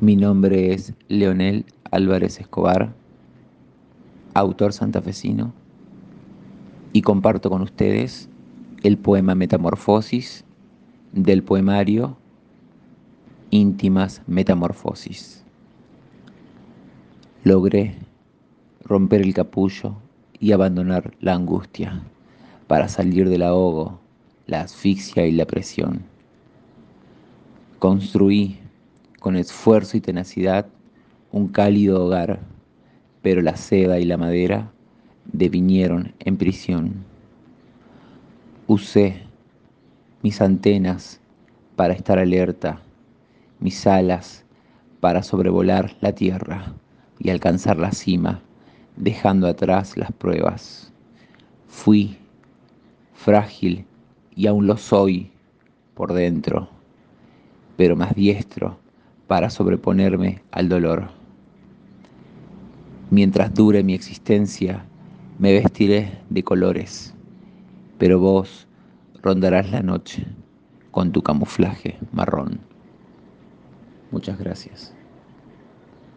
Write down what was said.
Mi nombre es Leonel Álvarez Escobar, autor santafesino, y comparto con ustedes el poema Metamorfosis del poemario Íntimas Metamorfosis. Logré romper el capullo y abandonar la angustia para salir del ahogo, la asfixia y la presión. Construí con esfuerzo y tenacidad un cálido hogar, pero la seda y la madera devinieron en prisión. Usé mis antenas para estar alerta, mis alas para sobrevolar la tierra y alcanzar la cima, dejando atrás las pruebas. Fui frágil y aún lo soy por dentro, pero más diestro para sobreponerme al dolor. Mientras dure mi existencia, me vestiré de colores, pero vos rondarás la noche con tu camuflaje marrón. Muchas gracias.